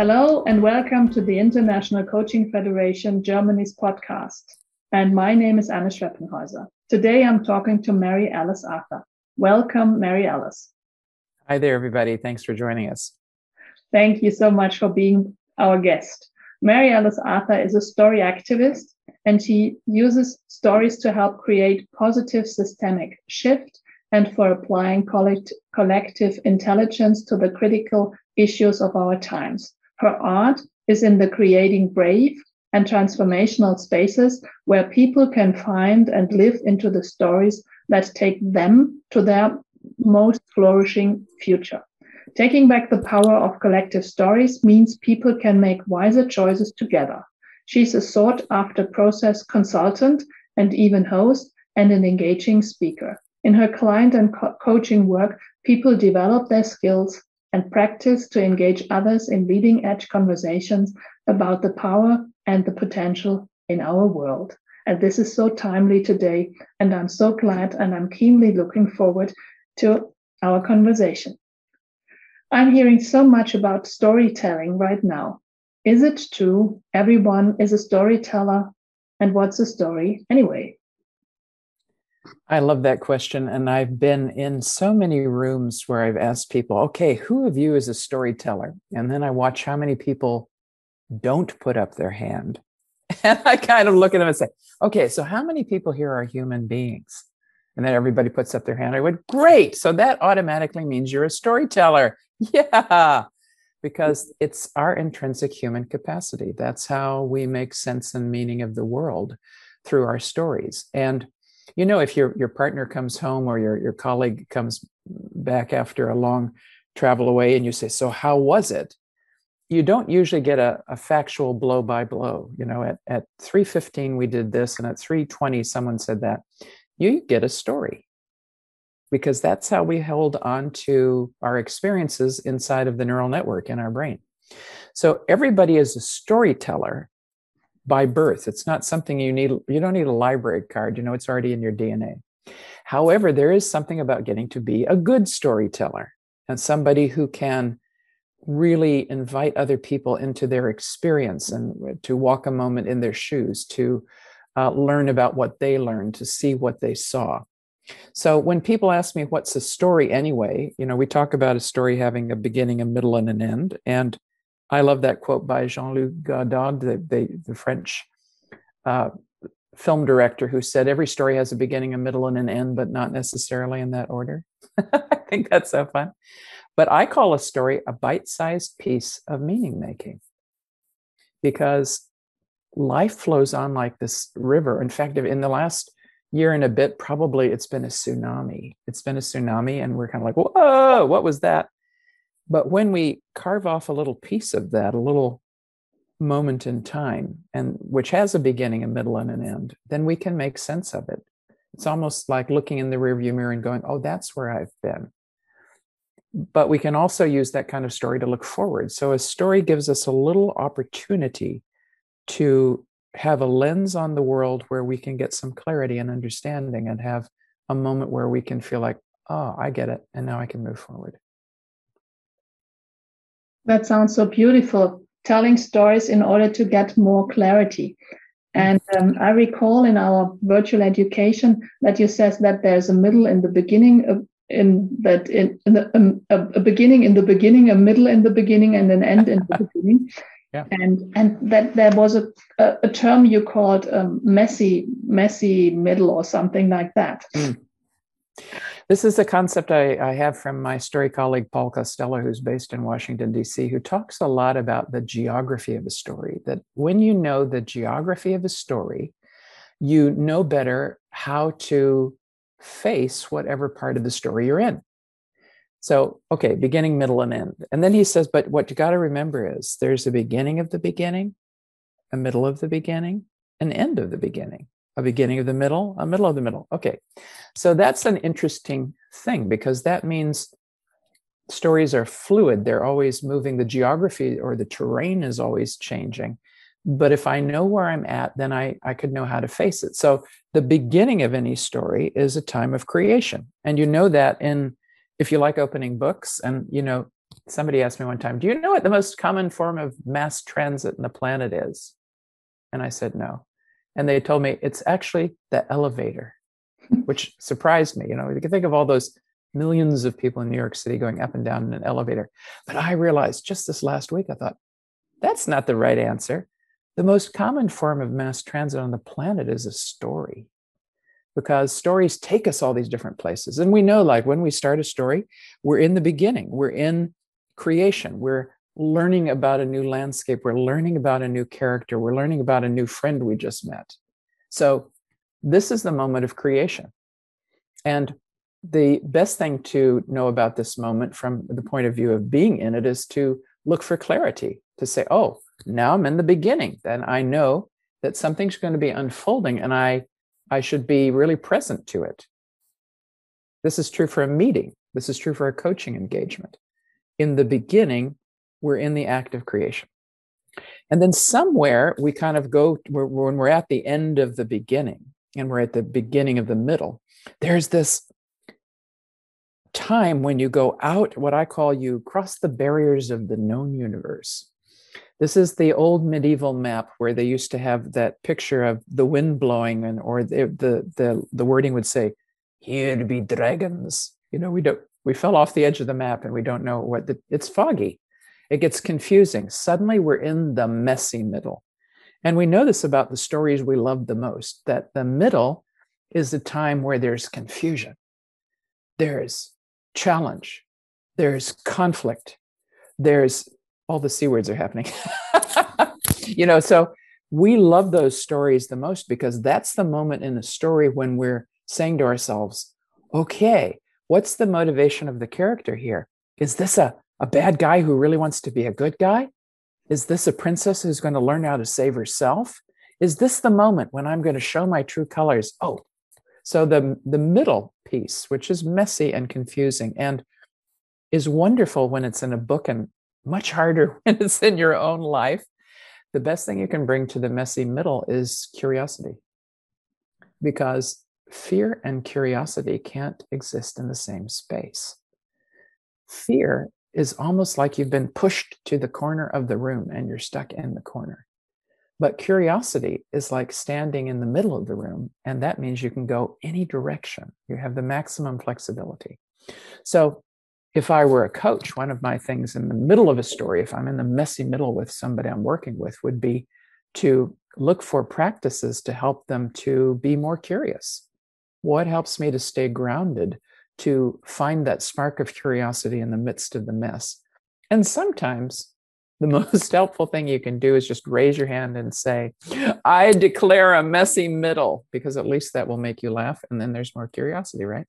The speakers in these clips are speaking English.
Hello and welcome to the International Coaching Federation Germany's podcast. And my name is Anne Schweppenhäuser. Today I'm talking to Mary Alice Arthur. Welcome, Mary Alice. Hi there, everybody. Thanks for joining us. Thank you so much for being our guest. Mary Alice Arthur is a story activist and she uses stories to help create positive systemic shift and for applying collect- collective intelligence to the critical issues of our times. Her art is in the creating brave and transformational spaces where people can find and live into the stories that take them to their most flourishing future. Taking back the power of collective stories means people can make wiser choices together. She's a sought after process consultant and even host and an engaging speaker. In her client and co- coaching work, people develop their skills and practice to engage others in leading edge conversations about the power and the potential in our world. And this is so timely today. And I'm so glad and I'm keenly looking forward to our conversation. I'm hearing so much about storytelling right now. Is it true everyone is a storyteller? And what's a story anyway? I love that question. And I've been in so many rooms where I've asked people, okay, who of you is a storyteller? And then I watch how many people don't put up their hand. And I kind of look at them and say, okay, so how many people here are human beings? And then everybody puts up their hand. I went, great. So that automatically means you're a storyteller. Yeah, because it's our intrinsic human capacity. That's how we make sense and meaning of the world through our stories. And you know if your your partner comes home or your your colleague comes back after a long travel away and you say so how was it? You don't usually get a, a factual blow by blow. You know at, at 3.15 we did this and at 3.20 someone said that. You get a story. Because that's how we hold on to our experiences inside of the neural network in our brain. So everybody is a storyteller by birth. It's not something you need, you don't need a library card, you know, it's already in your DNA. However, there is something about getting to be a good storyteller and somebody who can really invite other people into their experience and to walk a moment in their shoes, to uh, learn about what they learned, to see what they saw. So when people ask me what's a story anyway, you know, we talk about a story having a beginning, a middle, and an end. And I love that quote by Jean-Luc Godard, the, the, the French uh, film director, who said, Every story has a beginning, a middle, and an end, but not necessarily in that order. I think that's so fun. But I call a story a bite sized piece of meaning making because life flows on like this river. In fact, in the last year and a bit, probably it's been a tsunami. It's been a tsunami, and we're kind of like, whoa, what was that? But when we carve off a little piece of that, a little moment in time, and which has a beginning, a middle, and an end, then we can make sense of it. It's almost like looking in the rearview mirror and going, oh, that's where I've been. But we can also use that kind of story to look forward. So a story gives us a little opportunity to have a lens on the world where we can get some clarity and understanding and have a moment where we can feel like, oh, I get it. And now I can move forward. That sounds so beautiful. Telling stories in order to get more clarity. And um, I recall in our virtual education that you says that there's a middle in the beginning, of, in that in, in the, um, a, a, beginning in the beginning, a middle in the beginning, and an end in the beginning. Yeah. And and that there was a, a, a term you called um, messy messy middle or something like that. Mm. This is a concept I, I, have from my story colleague, Paul Costello, who's based in Washington, D.C., who talks a lot about the geography of a story. That when you know the geography of a story, you know better how to face whatever part of the story you're in. So, okay, beginning, middle, and end. And then he says, but what you got to remember is there's a beginning of the beginning, a middle of the beginning, an end of the beginning a beginning of the middle, a middle of the middle. Okay. So that's an interesting thing because that means stories are fluid. They're always moving. The geography or the terrain is always changing. But if I know where I'm at, then I, I could know how to face it. So the beginning of any story is a time of creation. And you know that in if you like opening books and you know somebody asked me one time, Do you know what the most common form of mass transit in the planet is? And I said, No. And they told me it's actually the elevator, which surprised me. You know, you can think of all those millions of people in New York City going up and down in an elevator. But I realized just this last week, I thought, that's not the right answer. The most common form of mass transit on the planet is a story because stories take us all these different places. And we know, like, when we start a story, we're in the beginning, we're in creation, we're learning about a new landscape, we're learning about a new character, we're learning about a new friend we just met. So, this is the moment of creation. And the best thing to know about this moment from the point of view of being in it is to look for clarity, to say, oh, now I'm in the beginning. Then I know that something's going to be unfolding and I, I should be really present to it. This is true for a meeting. This is true for a coaching engagement. In the beginning, we're in the act of creation. And then somewhere we kind of go, when we're at the end of the beginning and we're at the beginning of the middle, there's this time when you go out, what I call you cross the barriers of the known universe. This is the old medieval map where they used to have that picture of the wind blowing, and or the the the, the wording would say, "Here be dragons." You know, we don't we fell off the edge of the map and we don't know what the, it's foggy. It gets confusing. Suddenly we're in the messy middle. And we know this about the stories we love the most that the middle is the time where there's confusion, there's challenge, there's conflict, there's all the C words are happening. you know, so we love those stories the most because that's the moment in the story when we're saying to ourselves, okay, what's the motivation of the character here? Is this a, a bad guy who really wants to be a good guy? Is this a princess who's going to learn how to save herself? Is this the moment when I'm going to show my true colors? Oh, so the, the middle piece, which is messy and confusing and is wonderful when it's in a book and much harder when it's in your own life. The best thing you can bring to the messy middle is curiosity. Because fear and curiosity can't exist in the same space. Fear is almost like you've been pushed to the corner of the room and you're stuck in the corner. But curiosity is like standing in the middle of the room, and that means you can go any direction. You have the maximum flexibility. So, if I were a coach, one of my things in the middle of a story, if I'm in the messy middle with somebody I'm working with, would be to look for practices to help them to be more curious. What helps me to stay grounded, to find that spark of curiosity in the midst of the mess? And sometimes the most helpful thing you can do is just raise your hand and say, I declare a messy middle, because at least that will make you laugh. And then there's more curiosity, right?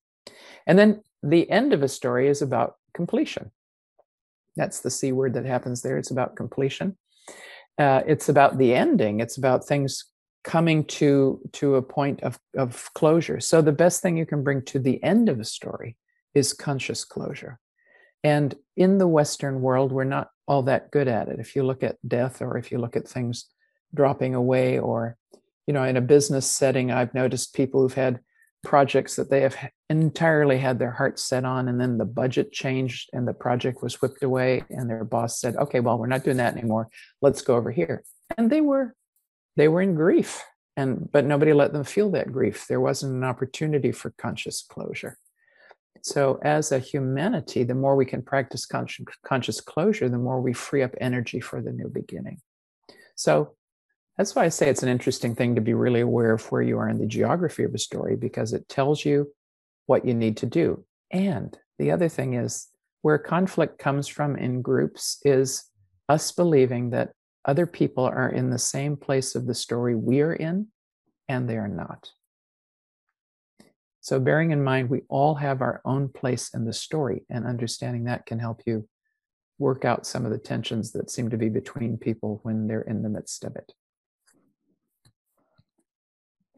And then the end of a story is about completion. That's the C word that happens there. It's about completion. Uh, it's about the ending. It's about things coming to to a point of, of closure. So the best thing you can bring to the end of a story is conscious closure. And in the Western world, we're not all that good at it. If you look at death or if you look at things dropping away, or, you know, in a business setting, I've noticed people who've had projects that they have entirely had their hearts set on, and then the budget changed and the project was whipped away, and their boss said, okay, well, we're not doing that anymore. Let's go over here. And they were they were in grief and but nobody let them feel that grief there wasn't an opportunity for conscious closure so, as a humanity, the more we can practice conscious, conscious closure, the more we free up energy for the new beginning. So, that's why I say it's an interesting thing to be really aware of where you are in the geography of a story because it tells you what you need to do. And the other thing is where conflict comes from in groups is us believing that other people are in the same place of the story we are in and they are not. So, bearing in mind, we all have our own place in the story, and understanding that can help you work out some of the tensions that seem to be between people when they're in the midst of it.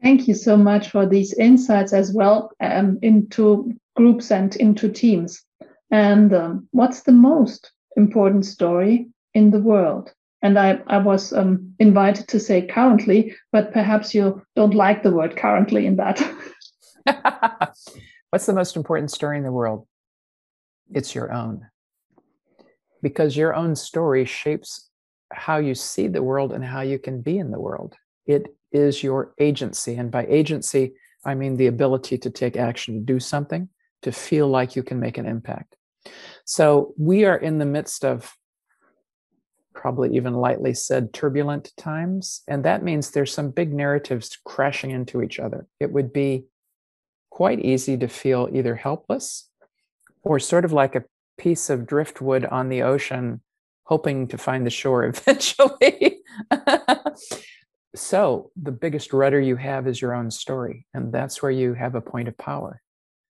Thank you so much for these insights as well um, into groups and into teams. And um, what's the most important story in the world? And I, I was um, invited to say currently, but perhaps you don't like the word currently in that. What's the most important story in the world? It's your own. because your own story shapes how you see the world and how you can be in the world. It is your agency. And by agency, I mean the ability to take action, to do something, to feel like you can make an impact. So we are in the midst of probably even lightly said turbulent times. And that means there's some big narratives crashing into each other. It would be quite easy to feel either helpless or sort of like a piece of driftwood on the ocean, hoping to find the shore eventually. so, the biggest rudder you have is your own story, and that's where you have a point of power.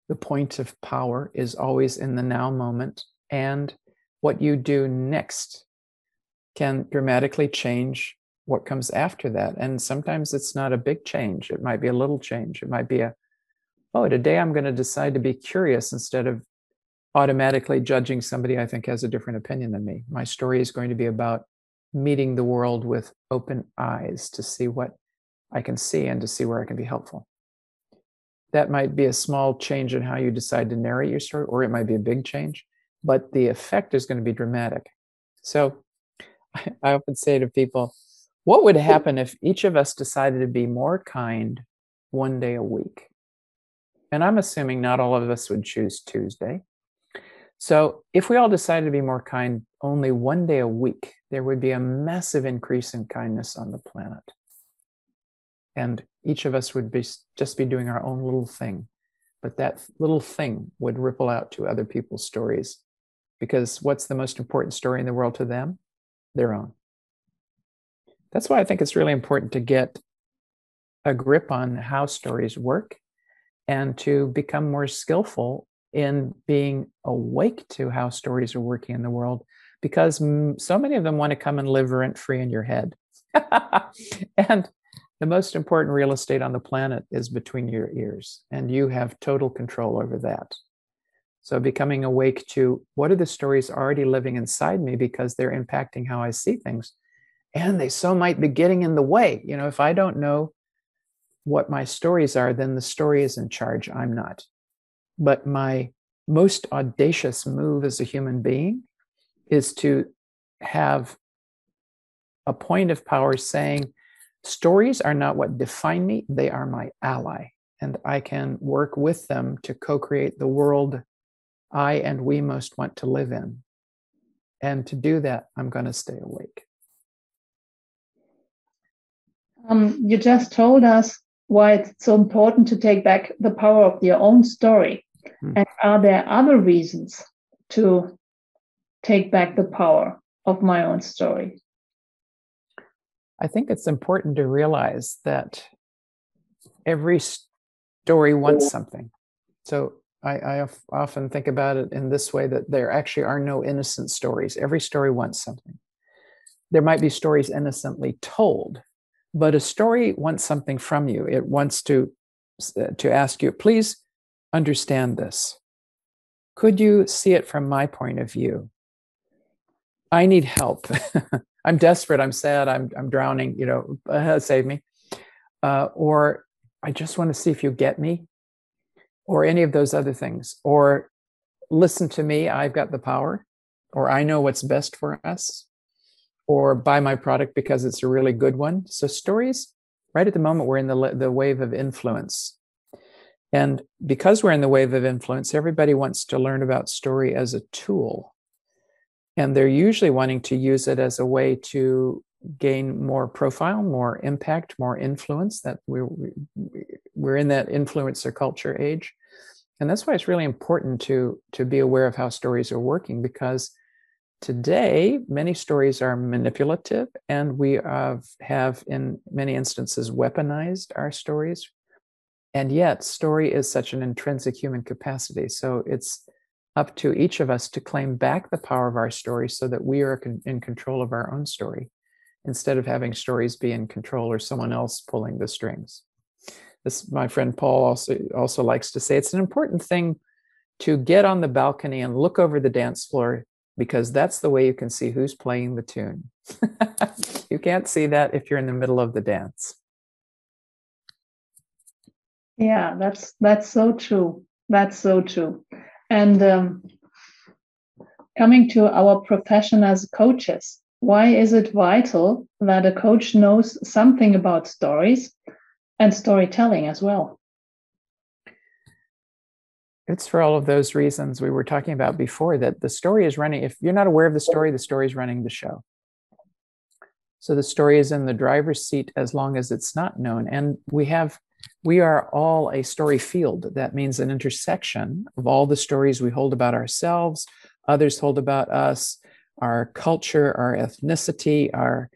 The point of power is always in the now moment, and what you do next can dramatically change what comes after that. And sometimes it's not a big change, it might be a little change. It might be a, oh, today I'm going to decide to be curious instead of automatically judging somebody I think has a different opinion than me. My story is going to be about meeting the world with open eyes to see what I can see and to see where I can be helpful. That might be a small change in how you decide to narrate your story, or it might be a big change, but the effect is going to be dramatic. So I often say to people, what would happen if each of us decided to be more kind one day a week? And I'm assuming not all of us would choose Tuesday. So, if we all decided to be more kind only one day a week, there would be a massive increase in kindness on the planet. And each of us would be just be doing our own little thing. But that little thing would ripple out to other people's stories. Because what's the most important story in the world to them? Their own. That's why I think it's really important to get a grip on how stories work and to become more skillful in being awake to how stories are working in the world because so many of them want to come and live rent free in your head. and the most important real estate on the planet is between your ears, and you have total control over that. So, becoming awake to what are the stories already living inside me because they're impacting how I see things. And they so might be getting in the way. You know, if I don't know what my stories are, then the story is in charge. I'm not. But my most audacious move as a human being is to have a point of power saying, stories are not what define me, they are my ally. And I can work with them to co create the world I and we most want to live in. And to do that, I'm going to stay awake. Um, you just told us why it's so important to take back the power of your own story. Hmm. And are there other reasons to take back the power of my own story? I think it's important to realize that every story wants something. So I, I often think about it in this way that there actually are no innocent stories. Every story wants something. There might be stories innocently told, but a story wants something from you. It wants to uh, to ask you, please understand this? Could you see it from my point of view? I need help. I'm desperate. I'm sad. I'm, I'm drowning. You know, save me. Uh, or I just want to see if you get me, or any of those other things. Or listen to me. I've got the power, or I know what's best for us, or buy my product because it's a really good one. So stories. Right at the moment, we're in the the wave of influence and because we're in the wave of influence, everybody wants to learn about story as a tool. And they're usually wanting to use it as a way to gain more profile, more impact, more influence. That we're, we're in that influencer culture age. And that's why it's really important to, to be aware of how stories are working because today many stories are manipulative and we have, have in many instances weaponized our stories and yet story is such an intrinsic human capacity so it's up to each of us to claim back the power of our story so that we are in control of our own story instead of having stories be in control or someone else pulling the strings this my friend paul also also likes to say it's an important thing to get on the balcony and look over the dance floor because that's the way you can see who's playing the tune you can't see that if you're in the middle of the dance yeah, that's that's so true. That's so true. And um, coming to our profession as coaches, why is it vital that a coach knows something about stories and storytelling as well? It's for all of those reasons we were talking about before that the story is running. If you're not aware of the story, the story is running the show. So the story is in the driver's seat as long as it's not known. And we have, we are all a story field. That means an intersection of all the stories we hold about ourselves, others hold about us, our culture, our ethnicity, our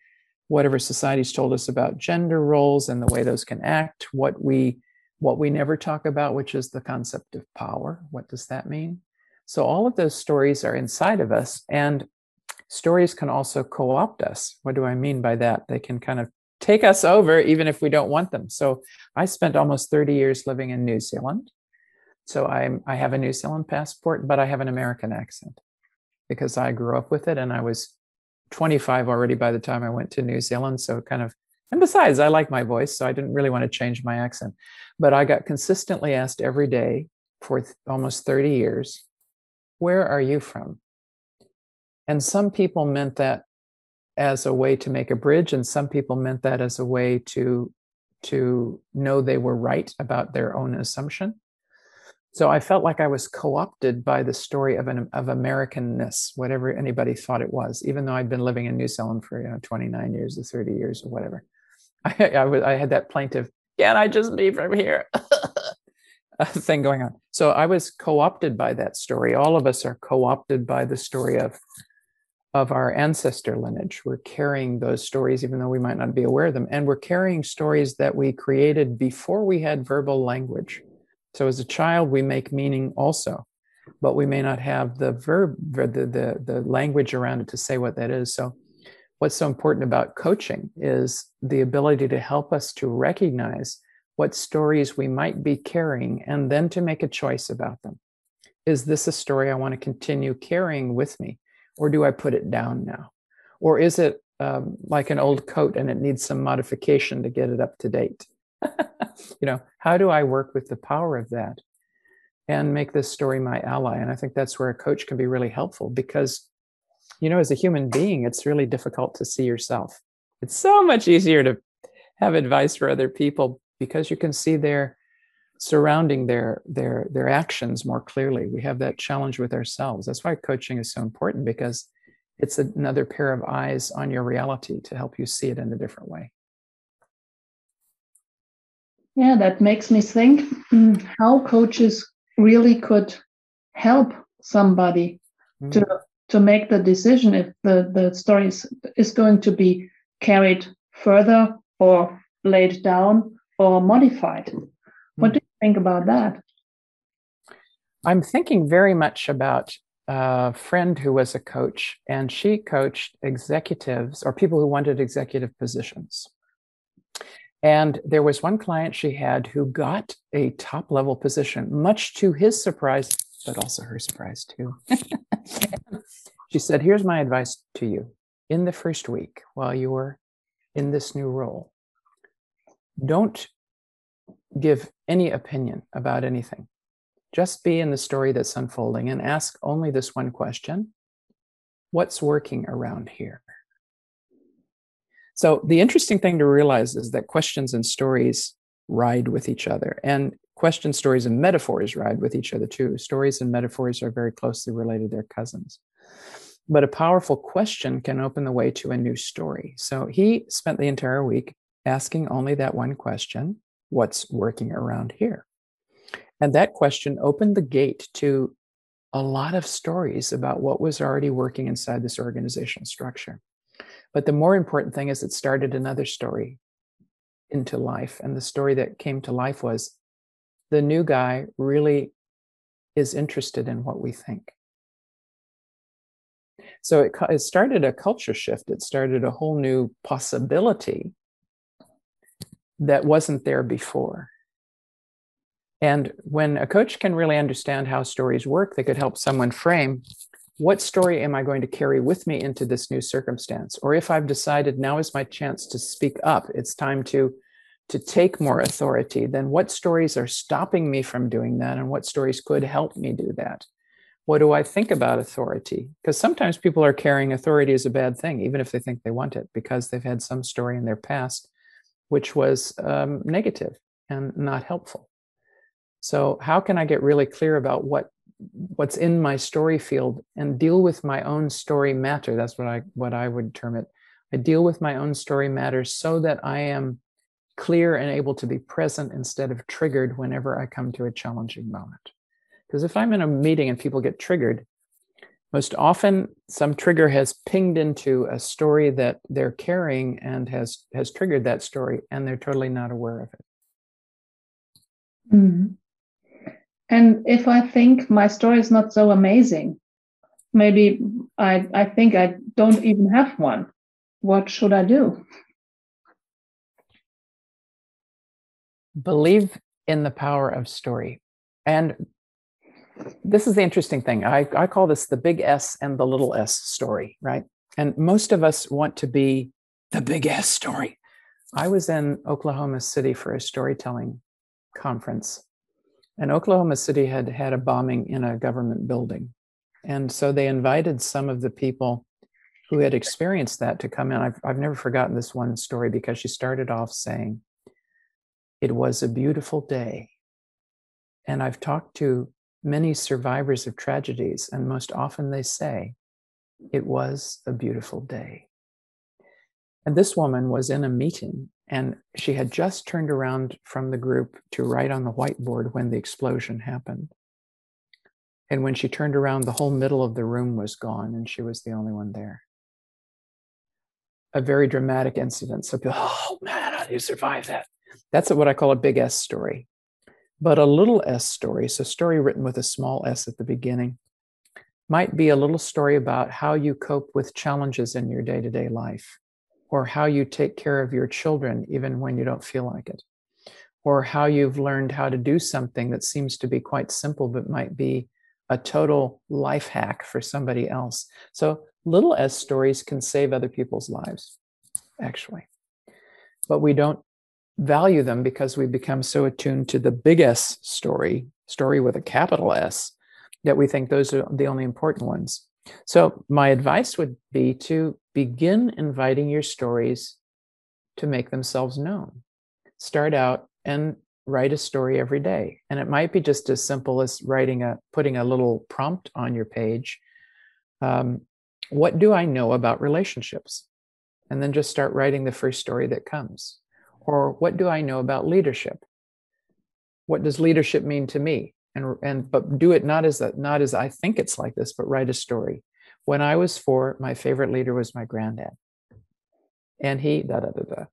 whatever society's told us about gender roles and the way those can act, what we what we never talk about, which is the concept of power. What does that mean? So all of those stories are inside of us. And stories can also co opt us. What do I mean by that? They can kind of take us over even if we don't want them. So I spent almost 30 years living in New Zealand. So I'm, I have a New Zealand passport, but I have an American accent because I grew up with it and I was 25 already by the time I went to New Zealand. So kind of, and besides, I like my voice, so I didn't really want to change my accent. But I got consistently asked every day for th- almost 30 years, where are you from? And some people meant that as a way to make a bridge, and some people meant that as a way to to know they were right about their own assumption. So I felt like I was co-opted by the story of an of Americanness, whatever anybody thought it was, even though I'd been living in New Zealand for you know 29 years or 30 years or whatever. I, I, I had that plaintive, can I just be from here? thing going on. So I was co-opted by that story. All of us are co-opted by the story of of our ancestor lineage. We're carrying those stories, even though we might not be aware of them. And we're carrying stories that we created before we had verbal language. So as a child, we make meaning also, but we may not have the verb, the, the, the language around it to say what that is. So what's so important about coaching is the ability to help us to recognize what stories we might be carrying and then to make a choice about them. Is this a story I want to continue carrying with me? or do I put it down now? Or is it um, like an old coat and it needs some modification to get it up to date? you know, how do I work with the power of that and make this story my ally? And I think that's where a coach can be really helpful because, you know, as a human being, it's really difficult to see yourself. It's so much easier to have advice for other people because you can see their surrounding their their their actions more clearly we have that challenge with ourselves that's why coaching is so important because it's another pair of eyes on your reality to help you see it in a different way yeah that makes me think mm, how coaches really could help somebody mm. to to make the decision if the the story is, is going to be carried further or laid down or modified what do you think about that? I'm thinking very much about a friend who was a coach, and she coached executives or people who wanted executive positions. And there was one client she had who got a top level position, much to his surprise, but also her surprise too. she said, Here's my advice to you. In the first week, while you are in this new role, don't give any opinion about anything. Just be in the story that's unfolding and ask only this one question What's working around here? So, the interesting thing to realize is that questions and stories ride with each other, and question stories and metaphors ride with each other too. Stories and metaphors are very closely related, they're cousins. But a powerful question can open the way to a new story. So, he spent the entire week asking only that one question what's working around here? And that question opened the gate to a lot of stories about what was already working inside this organizational structure. But the more important thing is it started another story into life. And the story that came to life was the new guy really is interested in what we think. So it, it started a culture shift. It started a whole new possibility that wasn't there before. And when a coach can really understand how stories work, they could help someone frame what story am I going to carry with me into this new circumstance? Or if I've decided now is my chance to speak up, it's time to, to take more authority, then what stories are stopping me from doing that? And what stories could help me do that? What do I think about authority? Because sometimes people are carrying authority as a bad thing, even if they think they want it, because they've had some story in their past which was um, negative and not helpful. So, how can I get really clear about what what's in my story field and deal with my own story matter? That's what I what I would term it. I deal with my own story matter so that I am clear and able to be present instead of triggered whenever I come to a challenging moment. Because if I'm in a meeting and people get triggered, most often some trigger has pinged into a story that they're carrying and has has triggered that story and they're totally not aware of it. Mm. And if I think my story is not so amazing, maybe I, I think I don't even have one. What should I do? Believe in the power of story. And this is the interesting thing. I, I call this the big S and the little s story, right? And most of us want to be the big S story. I was in Oklahoma City for a storytelling conference, and Oklahoma City had had a bombing in a government building. And so they invited some of the people who had experienced that to come in. I've, I've never forgotten this one story because she started off saying, It was a beautiful day. And I've talked to many survivors of tragedies, and most often they say, It was a beautiful day. And this woman was in a meeting and she had just turned around from the group to write on the whiteboard when the explosion happened. And when she turned around, the whole middle of the room was gone and she was the only one there. A very dramatic incident. So, people, oh man, how do you survive that? That's what I call a big S story. But a little s story, so story written with a small s at the beginning, might be a little story about how you cope with challenges in your day to day life, or how you take care of your children even when you don't feel like it, or how you've learned how to do something that seems to be quite simple but might be a total life hack for somebody else. So little s stories can save other people's lives, actually. But we don't value them because we've become so attuned to the big S story, story with a capital S, that we think those are the only important ones. So, my advice would be to begin inviting your stories to make themselves known. Start out and write a story every day. And it might be just as simple as writing a, putting a little prompt on your page. Um, what do I know about relationships? And then just start writing the first story that comes. Or what do I know about leadership? What does leadership mean to me? And, and but do it not as a, not as I think it's like this, but write a story. When I was four, my favorite leader was my granddad. And he da da da da.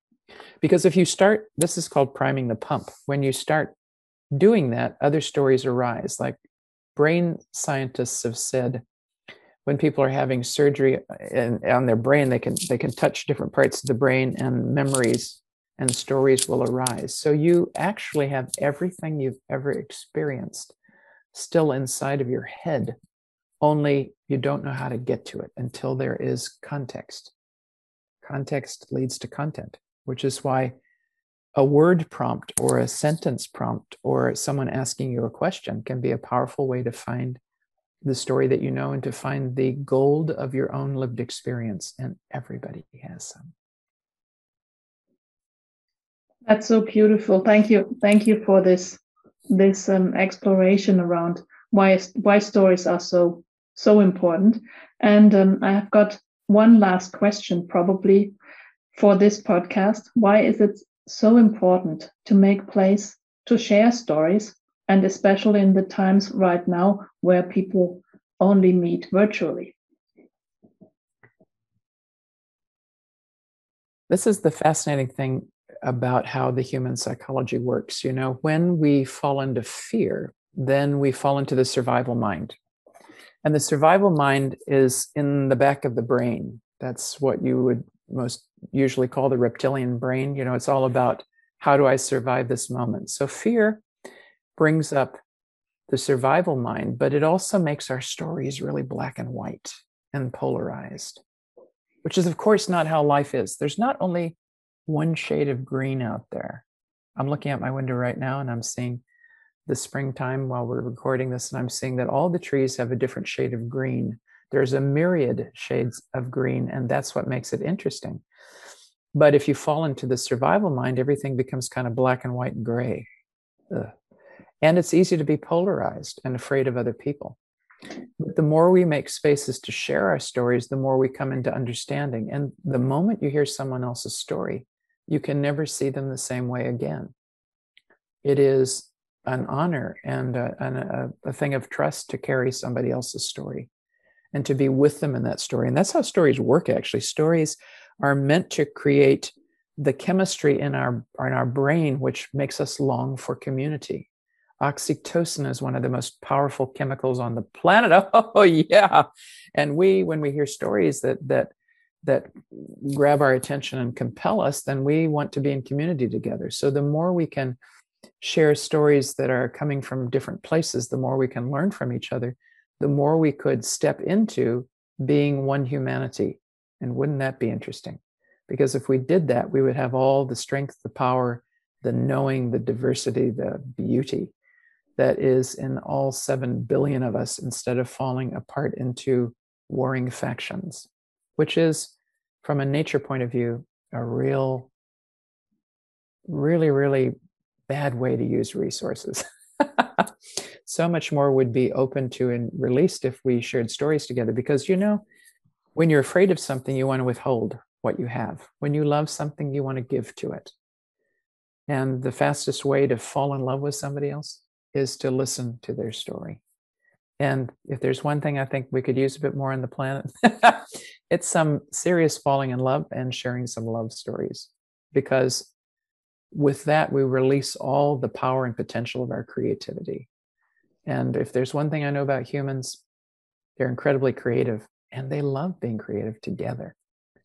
Because if you start, this is called priming the pump. When you start doing that, other stories arise. Like brain scientists have said, when people are having surgery and uh, on their brain, they can they can touch different parts of the brain and memories and stories will arise. So you actually have everything you've ever experienced still inside of your head, only you don't know how to get to it until there is context. Context leads to content, which is why a word prompt or a sentence prompt or someone asking you a question can be a powerful way to find the story that you know and to find the gold of your own lived experience. And everybody has some. That's so beautiful. Thank you. Thank you for this this um, exploration around why why stories are so so important. And um, I have got one last question, probably for this podcast. Why is it so important to make place to share stories, and especially in the times right now where people only meet virtually? This is the fascinating thing about how the human psychology works. You know, when we fall into fear, then we fall into the survival mind. And the survival mind is in the back of the brain. That's what you would most usually call the reptilian brain. You know, it's all about how do I survive this moment? So fear brings up the survival mind, but it also makes our stories really black and white and polarized, which is, of course, not how life is. There's not only one shade of green out there. I'm looking out my window right now and I'm seeing the springtime while we're recording this, and I'm seeing that all the trees have a different shade of green. There's a myriad shades of green, and that's what makes it interesting. But if you fall into the survival mind, everything becomes kind of black and white and gray. Ugh. And it's easy to be polarized and afraid of other people. But the more we make spaces to share our stories, the more we come into understanding. And the moment you hear someone else's story, you can never see them the same way again. It is an honor and a, a, a thing of trust to carry somebody else's story and to be with them in that story. And that's how stories work, actually. Stories are meant to create the chemistry in our, in our brain, which makes us long for community. Oxytocin is one of the most powerful chemicals on the planet. Oh yeah, and we, when we hear stories that that that grab our attention and compel us, then we want to be in community together. So the more we can share stories that are coming from different places, the more we can learn from each other, the more we could step into being one humanity. And wouldn't that be interesting? Because if we did that, we would have all the strength, the power, the knowing, the diversity, the beauty that is in all 7 billion of us instead of falling apart into warring factions, which is, from a nature point of view, a real, really, really bad way to use resources. so much more would be open to and released if we shared stories together because you know when you're afraid of something you want to withhold what you have when you love something you want to give to it and the fastest way to fall in love with somebody else is to listen to their story. And if there's one thing I think we could use a bit more on the planet, it's some serious falling in love and sharing some love stories. Because with that, we release all the power and potential of our creativity. And if there's one thing I know about humans, they're incredibly creative and they love being creative together.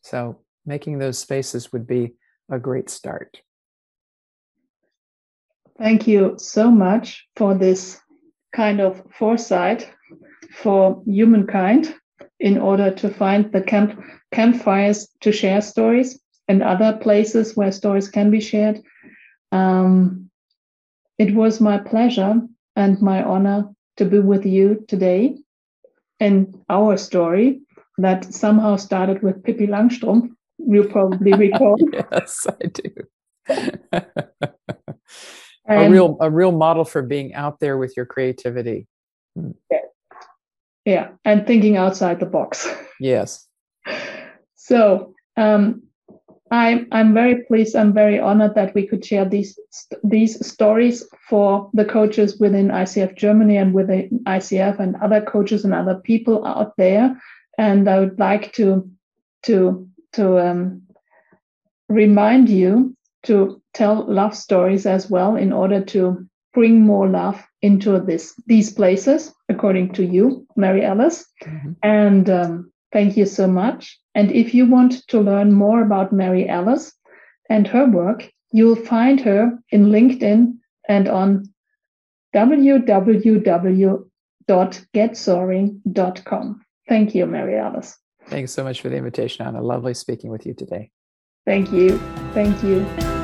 So making those spaces would be a great start. Thank you so much for this kind of foresight for humankind in order to find the camp campfires to share stories and other places where stories can be shared. Um, it was my pleasure and my honor to be with you today and our story that somehow started with Pippi Langstrumpf. You probably recall. yes, I do. a real a real model for being out there with your creativity hmm. yeah, yeah. and thinking outside the box yes so um, I'm I'm very pleased. I'm very honored that we could share these these stories for the coaches within ICF Germany and within ICF and other coaches and other people out there. And I would like to to to um, remind you to tell love stories as well in order to bring more love into this these places according to you mary alice mm-hmm. and um, thank you so much. And if you want to learn more about mary alice and her work you'll find her in linkedin and on www.getsoaring.com thank you mary alice. Thanks so much for the invitation anna. Lovely speaking with you today. Thank you. Thank you